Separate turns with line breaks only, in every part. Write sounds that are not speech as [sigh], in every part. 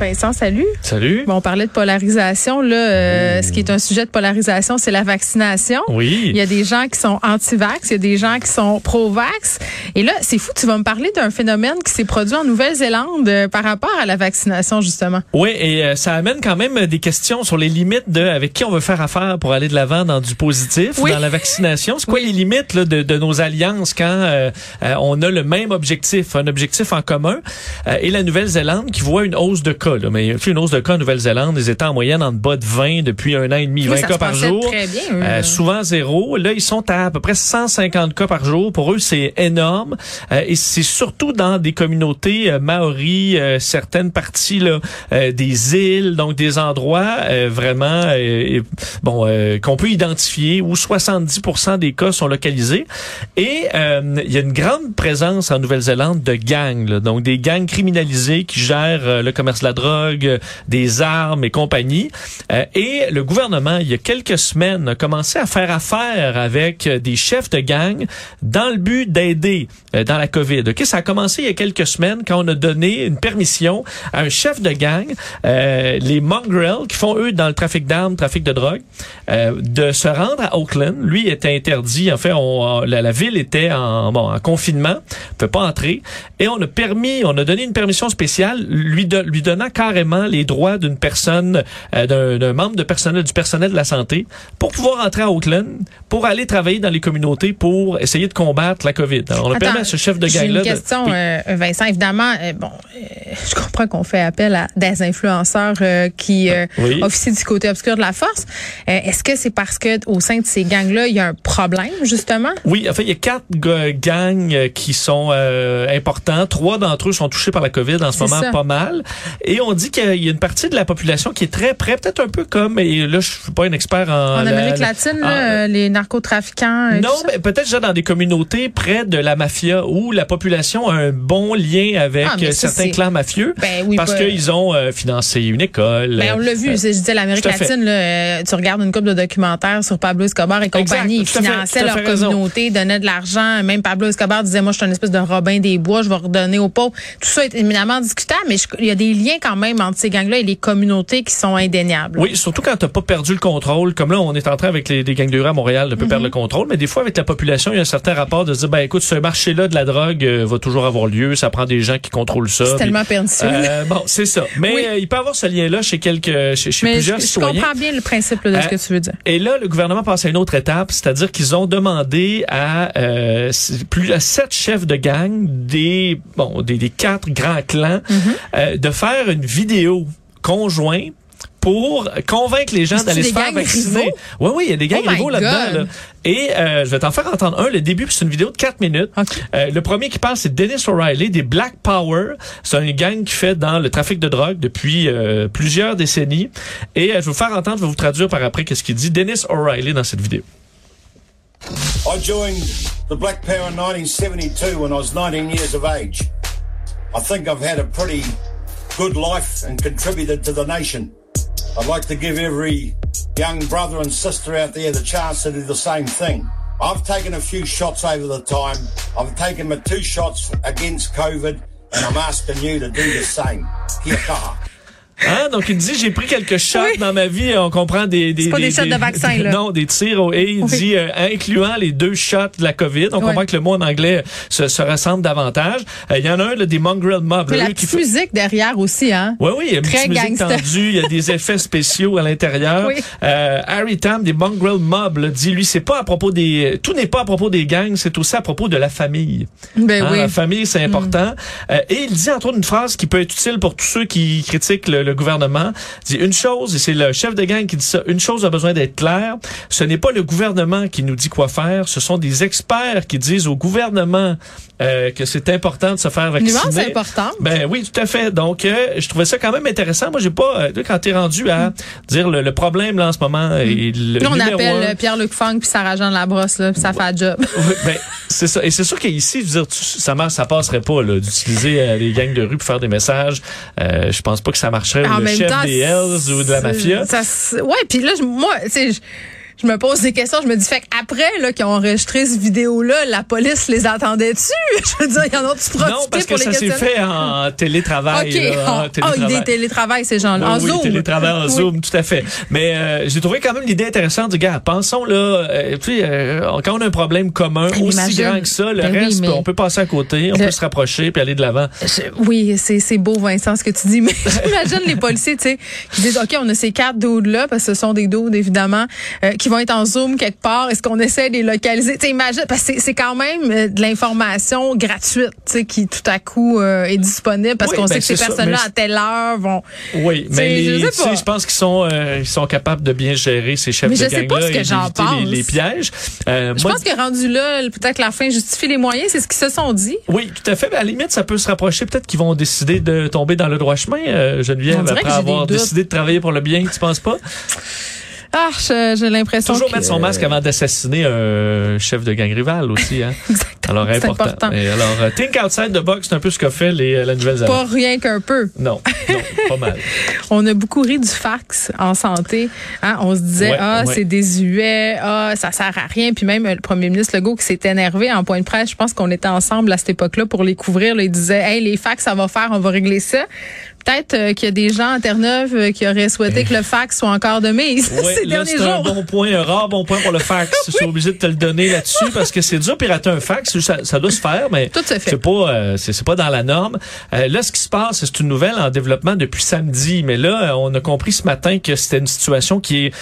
Vincent, salut.
Salut.
Bon, on parlait de polarisation. Là, euh, ce qui est un sujet de polarisation, c'est la vaccination.
Oui.
Il y a des gens qui sont anti-vax, il y a des gens qui sont pro-vax. Et là, c'est fou, tu vas me parler d'un phénomène qui s'est produit en Nouvelle-Zélande euh, par rapport à la vaccination, justement.
Oui, et euh, ça amène quand même des questions sur les limites de avec qui on veut faire affaire pour aller de l'avant dans du positif,
Oui.
dans la vaccination. C'est quoi les limites là, de, de nos alliances quand euh, euh, on a le même objectif, un objectif en commun? Euh, et la Nouvelle-Zélande qui voit une hausse de cas. Là, mais il y a eu une hausse de cas en Nouvelle-Zélande. Ils étaient en moyenne en bas de 20 depuis un an et demi,
Oui,
20
ça
cas
se
par jour.
très bien,
Euh, souvent zéro. Là, ils sont à à peu près 150 cas par jour. Pour eux, c'est énorme. Euh, et c'est surtout dans des communautés euh, maoris, euh, certaines parties là, des îles, donc des endroits vraiment bon qu'on peut identifier où 70% des cas sont localisés. Et il y a une grande présence en Nouvelle-Zélande de gangs, là. donc des gangs criminalisés qui gèrent le commerce de la des armes et compagnie. Euh, et le gouvernement, il y a quelques semaines, a commencé à faire affaire avec euh, des chefs de gang dans le but d'aider euh, dans la COVID. Ok, ça a commencé il y a quelques semaines quand on a donné une permission à un chef de gang, euh, les Mongrel, qui font eux dans le trafic d'armes, trafic de drogue, euh, de se rendre à Oakland. Lui était interdit. En fait, la, ville était en, bon, en confinement, peut pas entrer, et on a permis, on a donné une permission spéciale, lui, lui donnant carrément les droits d'une personne, euh, d'un membre de personnel, du personnel de la santé, pour pouvoir entrer à Oakland, pour aller travailler dans les communautés, pour essayer de combattre la COVID. Alors, on a
Attends,
permis à ce chef de gang-là
une question, euh, Vincent. Évidemment, euh, bon, je comprends qu'on fait appel à des influenceurs qui euh,
Oui.
officient du côté obscur de la force. Est-ce que c'est parce que au sein de ces gangs-là, il y a un problème justement?
Oui, en fait, il y a quatre ga- gangs qui sont importants. Trois d'entre eux sont touchés par la COVID en ce moment,
ça.
pas mal. Et on dit qu'il y a une partie de la population qui est très près, peut-être un peu comme, et là, je suis pas un expert en...
En Amérique
la-
latine,
en-
là, euh, les narcotrafiquants. et
non,
tout ça?
mais peut-être déjà dans des communautés près de la mafia où la population a un bon lien avec
Ah,
euh,
ça,
certains clans mafieux
Ben oui,
parce qu'ils ont euh, financé une école.
Ben, on l'a vu,
Euh,
je disais l'Amérique latine, là, euh, tu regardes une couple de documentaires sur Pablo Escobar et compagnie,
Exact,
ils
fait,
finançaient leur
raison.
communauté, donnaient de l'argent, même Pablo Escobar disait moi je suis une espèce de Robin des Bois, je vais redonner aux pauvres. Tout ça est éminemment discutable, mais je- il y a des liens quand même entre ces gangs-là et les communautés qui sont indéniables.
Oui, surtout quand t'as pas perdu le contrôle. Comme là, on est en train avec les, les gangs de rue à Montréal de peut perdre
Mhm.
le contrôle. Mais des fois, avec la population, il y a un certain rapport de se dire, ben écoute, ce marché-là de la drogue euh, va toujours avoir lieu. Ça prend des gens qui contrôlent ça.
C'est tellement pernicieux.
euh, bon, c'est ça. Mais
Oui.
euh, il peut avoir ce lien-là chez quelques, chez, chez
mais je,
plusieurs
je
citoyens.
comprends bien le principe de ce que tu veux dire.
Et là, le gouvernement passe à une autre étape, c'est-à-dire qu'ils ont demandé à euh, plus à sept chefs de gang des bon des, des quatre grands clans
Mhm.
euh, de faire une vidéo conjointe pour convaincre les gens d'aller se faire vacciner. Oui, oui, il y a des gangs
Oh
rivaux là-dedans. Là. Et euh, je vais t'en faire entendre un. Le début, c'est une vidéo de 4 minutes. Euh, le premier qui parle, c'est Dennis O'Reilly des Black Power. C'est un gang qui fait dans le trafic de drogue depuis euh, plusieurs décennies. Et euh, je vais vous faire entendre, je vais vous traduire par après qu'est-ce qu'il dit. Dennis O'Reilly dans cette vidéo.
I joined the Black Power in 1972 when I was 19 years of age. I think I've had a pretty good life and contributed to the nation. I'd like to give every young brother and sister out there the chance to do the same thing. I've taken a few shots over the time. I've taken my two shots against COVID and I'm asking you to do the same. Kia kaha.
Hein? Donc, il dit, j'ai pris quelques shots
Oui.
dans ma vie. On comprend des... des
pas des shots de vaccin, là.
Non, des tirs. Et il
Oui.
dit, euh, incluant les deux shots de la COVID. On
Ouais.
comprend que le mot en anglais se, se ressemble davantage. Euh, Il y en a un, là, des mongrel mobs.
La
eux, qui
petite musique derrière aussi, hein?
Oui, oui, il y a une petite musique tendue, il y a des [laughs] effets spéciaux à l'intérieur.
Oui.
Euh, Harry Tam, des Mongrel Mob, là, dit, lui, c'est pas à propos des... Tout n'est pas à propos des gangs, c'est aussi à propos de la famille.
Ben
Hein,
oui.
La famille, c'est important. Euh, et il dit, entre autres, une phrase qui peut être utile pour tous ceux qui critiquent le, le gouvernement. Il dit une chose, et c'est le chef de gang qui dit ça, une chose a besoin d'être claire, ce n'est pas le gouvernement qui nous dit quoi faire, ce sont des experts qui disent au gouvernement euh, que c'est important de se faire vacciner.
Nuance importante.
Ben oui, tout à fait. Donc, euh, je trouvais ça quand même intéressant. Moi, j'ai pas, euh, quand t'es rendu à dire le, le problème là en ce moment et le
Nous, on appelle
un-
euh, Pierre-Luc Funk puis Sarah Jean Labrosse, là, puis ça fait un job.
Oui, ben, c'est ça. Et c'est sûr qu'ici, je veux dire, tu- ça marche, ça passerait pas d'utiliser les gangs de rue pour faire des messages. Je pense pas que ça marcherait.
En
le
même
chef
temps,
des Hells ou de la mafia.
Ouais, puis là, moi, tu sais, je- me pose des questions. Je me dis, fait après là, qu'ils ont enregistré cette vidéo-là, la police les attendait-tu? [laughs] Je veux dire, il y en a tu
Non, parce que ça s'est fait en télétravail.
OK.
là, en
Ah,
télétravail.
ah, des télétravail, ces gens-là.
Oui,
en
oui,
Zoom.
télétravail en
Oui.
Zoom, tout à fait. Mais euh, j'ai trouvé quand même l'idée intéressante du gars. Pensons là, euh, tu sais, euh, quand on a un problème commun
Mais
aussi
imagine-
grand que ça, le
Ben
reste, on peut passer à côté, on
Le-
peut se rapprocher puis aller de l'avant.
Je- oui, c'est c'est beau, Vincent, ce que tu dis, [laughs] mais j'imagine les policiers, tu sais, qui disent, OK, on a ces quatre doudes-là, parce que ce sont des doudes, évidemment, euh, qui vont être en Zoom quelque part? Est-ce qu'on essaie de les localiser? Tu sais, imagine, parce que c'est- quand même euh, de l'information gratuite, tu sais, qui tout à coup euh, est disponible, parce
Oui,
qu'on
ben,
sait que ces personnes-là, à telle heure, vont...
Oui, mais
je
les, tu sais,
pas.
je pense qu'ils sont, euh, ils sont capables de bien gérer ces chefs
Mais
de
je
gang-là et d'éviter les,
pense.
les pièges. Euh,
Je
moi,
pense que rendu là, peut-être que la fin justifie les moyens, c'est ce qu'ils se sont dit.
Oui, tout à fait. Mais à la limite, ça peut se rapprocher. Peut-être qu'ils vont décider de tomber dans le droit chemin, Geneviève, après avoir décidé de travailler pour le bien. Tu penses pas?
Ah, j'ai l'impression
Toujours
que...
mettre son masque avant d'assassiner un chef de gang rival aussi. Hein? [laughs]
Exactement,
Alors, important.
important.
Et alors, euh, Think Outside the Box, c'est un peu ce qu'a fait les, euh, la Nouvelle-Zélande.
Pas rien qu'un peu.
Non, non, [laughs] pas mal.
On a beaucoup ri du fax en santé. Hein, on se disait
Ouais,
ah
ouais.
c'est désuet, ah ça sert à rien. Puis même euh, le premier ministre Legault qui s'est énervé en point de presse. Je pense qu'on était ensemble à cette époque-là pour les couvrir. Là, il disait hey les fax ça va faire, on va régler ça. Peut-être euh, qu'il y a des gens à Terre-Neuve euh, qui auraient souhaité que le fax soit encore de mise [laughs]
Ouais,
ces
là,
derniers
c'est un bon point, un rare bon point pour le fax. [laughs] Je suis obligé de te le donner là-dessus [laughs] parce que c'est dur pirater un fax. Ça, ça doit se faire, mais
Tout se fait.
c'est pas, euh, c'est pas dans la norme. Euh, là, ce qui se passe, c'est une nouvelle en développement depuis samedi, mais là, on a compris ce matin que c'était une situation qui est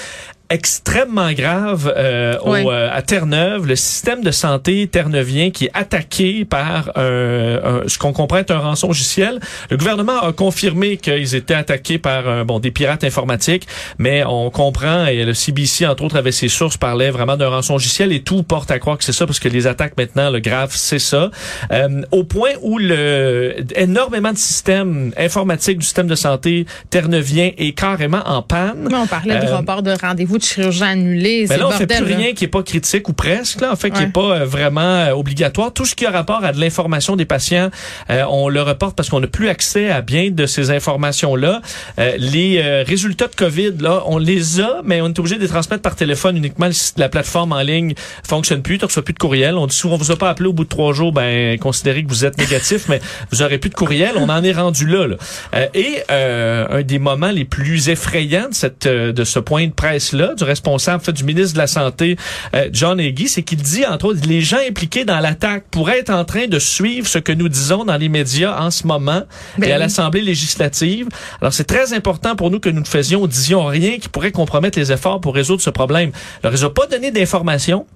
extrêmement grave euh, au, euh, à Terre-Neuve, le système de santé terneuvien qui est attaqué par un, un- ce qu'on comprend être un rançon logiciel. Le gouvernement a confirmé qu'ils étaient attaqués par euh, bon des pirates informatiques, mais on comprend et le CBC entre autres avait ses sources parlait vraiment d'un rançon logiciel et tout porte à croire que c'est ça parce que les attaques maintenant le grave c'est ça. Euh, au point où le énormément de systèmes informatiques du système de santé terneuvien est carrément en panne.
On parlait de
Euh,
report de rendez-vous de
mais là, on
le
fait plus
là.
rien qui est pas critique ou presque, là, en fait, qui
Ouais.
est pas euh, vraiment euh, obligatoire. Tout ce qui a rapport à de l'information des patients, euh, on le reporte parce qu'on n'a plus accès à bien de ces informations-là. Euh, les euh, résultats de COVID, là, on les a, mais on est obligé de les transmettre par téléphone uniquement. Site- La plateforme en ligne fonctionne plus. Tu reçois plus de courriel. On dit souvent, on vous a pas appelé au bout de trois jours, ben, considérez que vous êtes négatif, [laughs] mais vous aurez plus de courriel. On en est rendu là. là. Euh, et euh, un des moments les plus effrayants de, cette, de ce point de presse-là, du responsable, en fait, du ministre de la Santé, euh, John Hagee, c'est qu'il dit, entre autres, les gens impliqués dans l'attaque pourraient être en train de suivre ce que nous disons dans les médias en ce moment
Ben
et à
oui.
l'Assemblée législative. Alors, c'est très important pour nous que nous ne faisions, disions rien qui pourrait compromettre les efforts pour résoudre ce problème. Alors, ils n'ont pas donné d'informations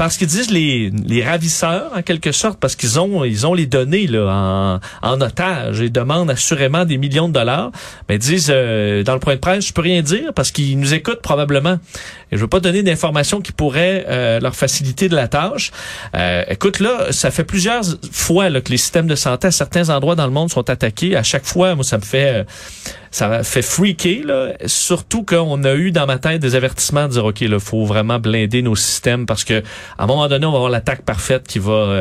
parce qu'ils disent les, les ravisseurs, en quelque sorte, parce qu'ils ont, ils ont les données là, en, en otage et demandent assurément des millions de dollars, mais ils disent euh, dans le point de presse, je peux rien dire parce qu'ils nous écoutent probablement. Et je veux pas donner d'informations qui pourraient euh, leur faciliter de la tâche. Euh, écoute, là, ça fait plusieurs fois là, que les systèmes de santé à certains endroits dans le monde sont attaqués. À chaque fois, moi, ça me fait... euh, ça fait freaker, là. Surtout qu'on a eu dans ma tête des avertissements de dire, OK, là, faut vraiment blinder nos systèmes parce que à un moment donné, on va avoir l'attaque parfaite qui va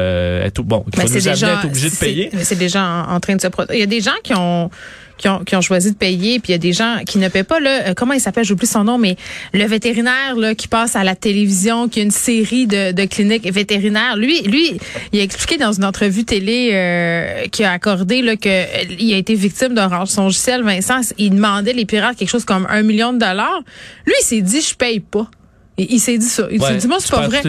être être bon, qui
Mais
va nous amener à être obligé de payer.
mais C'est déjà en, en train de se produire. Il y a des gens qui ont qui ont, qui ont choisi de payer, puis il y a des gens qui ne paient pas. Là, Euh, comment il s'appelle, j'oublie son nom, mais le vétérinaire là, qui passe à la télévision, qui a une série de, de cliniques vétérinaires. Lui, lui, il a expliqué dans une entrevue télé euh, qu'il a accordé là, que euh, il a été victime d'un rançongiciel. Vincent, il demandait les pirates quelque chose comme un million de dollars. Lui, il s'est dit, je paye pas. Il, il s'est dit ça. Il s'est
Ouais,
dit, moi, c'est pas vrai.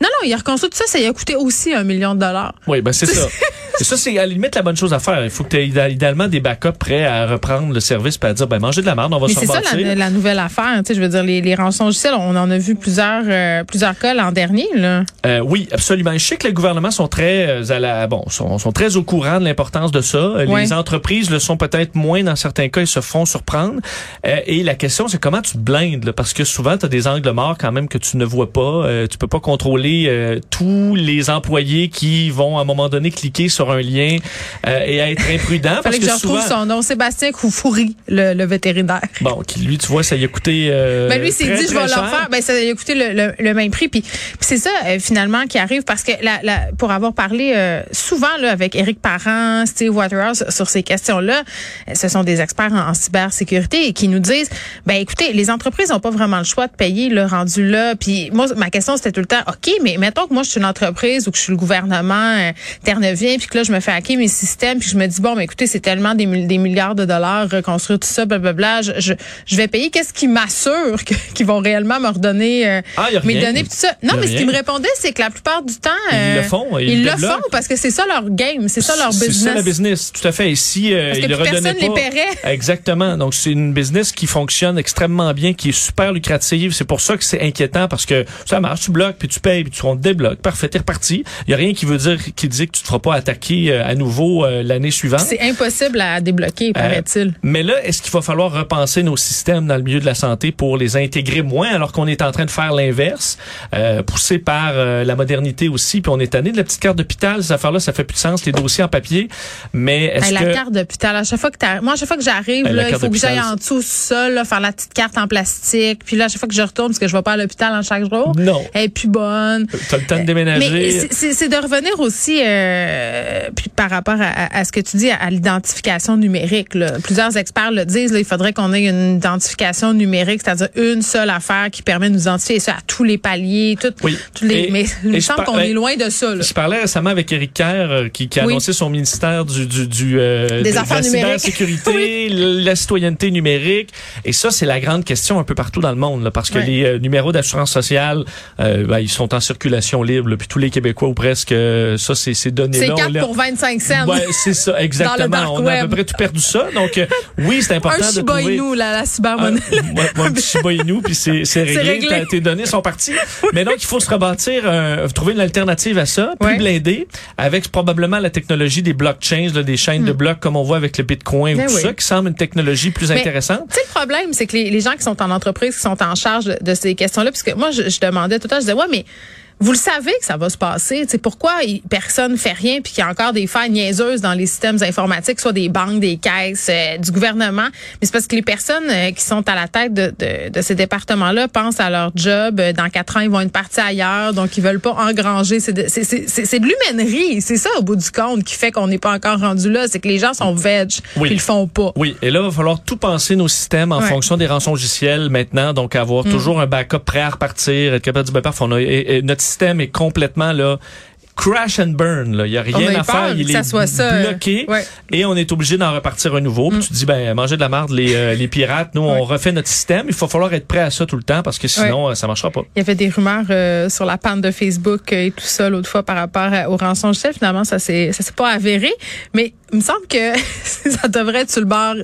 Non, non, il a reconstruit tout ça, ça lui a coûté aussi un million de dollars.
Oui, ben c'est ça. [laughs] C'est ça, c'est à la limite la bonne chose à faire. Il faut que tu aies idéalement des backups prêts à reprendre le service et à dire, ben mangez de la merde, on va
Mais
se
c'est ça la, la nouvelle affaire. Tu sais, je veux dire, les, les rançons on en a vu plusieurs, euh, plusieurs cas l'an dernier. Là.
Euh, oui, absolument. Je sais que les gouvernements sont très euh, à la, bon, sont, sont très au courant de l'importance de ça.
Ouais.
Les entreprises le sont peut-être moins dans certains cas, ils se font surprendre. Et la question, c'est comment tu te blindes, là, parce que souvent, tu as des angles morts quand même que tu ne vois pas. Tu peux pas contrôler euh, tous les employés qui vont à un moment donné cliquer sur un lien euh, et à être imprudent.
Fallait
parce
que, je
souvent,
retrouve son nom, Sébastien Koufouri, le, le vétérinaire.
Bon, qui, lui, tu vois, ça y a coûté. Euh,
Ben lui, s'est dit, je vais leur faire. Ben ça a coûté le, le, le même prix. Puis, puis c'est ça euh, finalement qui arrive parce que la, la, pour avoir parlé euh, souvent là avec Éric Parent, Steve Waterhouse sur ces questions-là, euh, ce sont des experts en, en cybersécurité et qui nous disent, ben écoutez, les entreprises n'ont pas vraiment le choix de payer le rendu là. Puis moi, ma question c'était tout le temps, ok, mais mettons que moi je suis une entreprise ou que je suis le gouvernement euh, Terre-Neuvien, puis que là je me fais hacker mes systèmes, puis je me dis bon, mais écoutez, c'est tellement des, mil- des milliards de dollars reconstruire tout ça, blablabla, je, je, je vais payer. Qu'est-ce qui m'assure qu'ils vont réellement me redonner euh,
Ah,
mes données puis tout ça? Non, mais ce qu'ils me répondaient, c'est que la plupart du temps,
Ils
euh,
le font, ils
ils
le
le font parce que c'est ça leur game, c'est ça leur
C'est
business.
ça la business, tout à fait. Et si euh,
Parce que
le
personne
pas,
les paierait. [laughs]
exactement. Donc c'est une business qui fonctionne extrêmement bien, qui est super lucrative. C'est pour ça que c'est inquiétant parce que ça marche, tu bloques puis tu payes on te débloque. Parfait, t'es reparti. Il y a rien qui veut dire qui dit que tu te feras pas attaquer euh, à nouveau euh, l'année suivante.
C'est impossible à débloquer, paraît-il.
Mais là, est-ce qu'il va falloir repenser nos systèmes dans le milieu de la santé pour les intégrer moins alors qu'on est en train de faire l'inverse, euh, poussé par euh, la modernité aussi, puis on est tanné de la petite carte d'hôpital, cette affaire-là, ça fait plus de sens, les dossiers en papier. Mais est-ce que...
La carte d'hôpital, à chaque fois que moi, à chaque fois que j'arrive, il faut que j'aille en dessous seul, faire la petite carte en plastique. Puis là, à chaque fois que je retourne, parce que je vais pas à l'hôpital en chaque jour,
Non.
elle est plus bonne.
T'as le temps de
Mais
déménager.
c'est- de revenir aussi euh, puis par rapport à, ce que tu dis à, à l'identification numérique. Là. Plusieurs experts le disent. Là, il faudrait qu'on ait une identification numérique, c'est-à-dire une seule affaire qui permet de nous identifier et ça à tous les paliers, tout,
Oui.
tous les.
Et-
mais il me semble qu'on est loin de ça. Là.
Je parlais récemment avec Eric Kerr euh, qui, qui a
Oui.
annoncé son ministère du, du, du euh,
Des
de
affaires
la
numériques.
cybersécurité, [laughs] la citoyenneté numérique. Et ça, c'est la grande question un peu partout dans le monde, là, parce que les euh, numéros d'assurance sociale, euh, ben, ils sont en circulation libre, là, puis tous les Québécois ou presque, euh, ça, c'est ces données-là.
C'est
on
4
les-
pour 25 cents.
Ouais, c'est ça, [laughs] exactement. on a à peu près tout perdu ça. Donc, euh, oui, c'est important
Un
de trouver...
Inu, la, la
Ah,
cybermonnaie.
moi, moi, un petit Shiba Inu, puis c'est [laughs] c'est réglé. Tes données sont parties. [laughs] Mais donc, il faut se rebâtir, euh, trouver une alternative à ça, plus
Ouais.
blindée, avec probablement la technologie des blockchains, là, des chaînes de blocs comme on voit avec le Bitcoin
Ben
ou tout
oui.
ça, qui semble une technologie plus
Mais-
intéressante.
Tu sais, le problème, c'est que les, les gens qui sont en entreprise, qui sont en charge de, de ces questions-là, puisque moi, je, je demandais tout le temps, je disais, ouais, mais vous le savez que ça va se passer. Sais, pourquoi personne fait rien puis qu'il y a encore des failles niaiseuses dans les systèmes informatiques, soit des banques, des caisses, euh, du gouvernement. Mais c'est parce que les personnes euh, qui sont à la tête de, de, de ces départements-là pensent à leur job. Euh, Dans quatre ans, ils vont être partis ailleurs, donc ils veulent pas engranger. C'est de, c'est, c'est, c'est- c'est de l'humainerie. C'est ça, au bout du compte, qui fait qu'on n'est pas encore rendu là. C'est que les gens sont veg
Oui.
puis ils le font pas.
Oui, et là, il va falloir tout penser nos systèmes en
Ouais. Mm.
fonction des rançons logiciels maintenant. Donc, avoir toujours un backup prêt à repartir, être capable de dire, ben, parfait, on a- et- et notre système est complètement là crash and burn. Là. Il n'y a
On
rien
a
à faire. Il est
ça, euh,
bloqué.
ouais.
Et on est obligé d'en repartir un nouveau. Puis tu te dis, ben, manger de la marde, les, euh, les pirates, nous, on refait notre système. Il va falloir être prêt à ça tout le temps parce que sinon, euh, ça marchera pas.
Il y avait des rumeurs euh, sur la panne de Facebook et tout ça l'autre fois par rapport à- aux rançons logicielles. Finalement, ça ça s'est pas avéré, mais il me semble que [laughs] ça devrait être sur le bord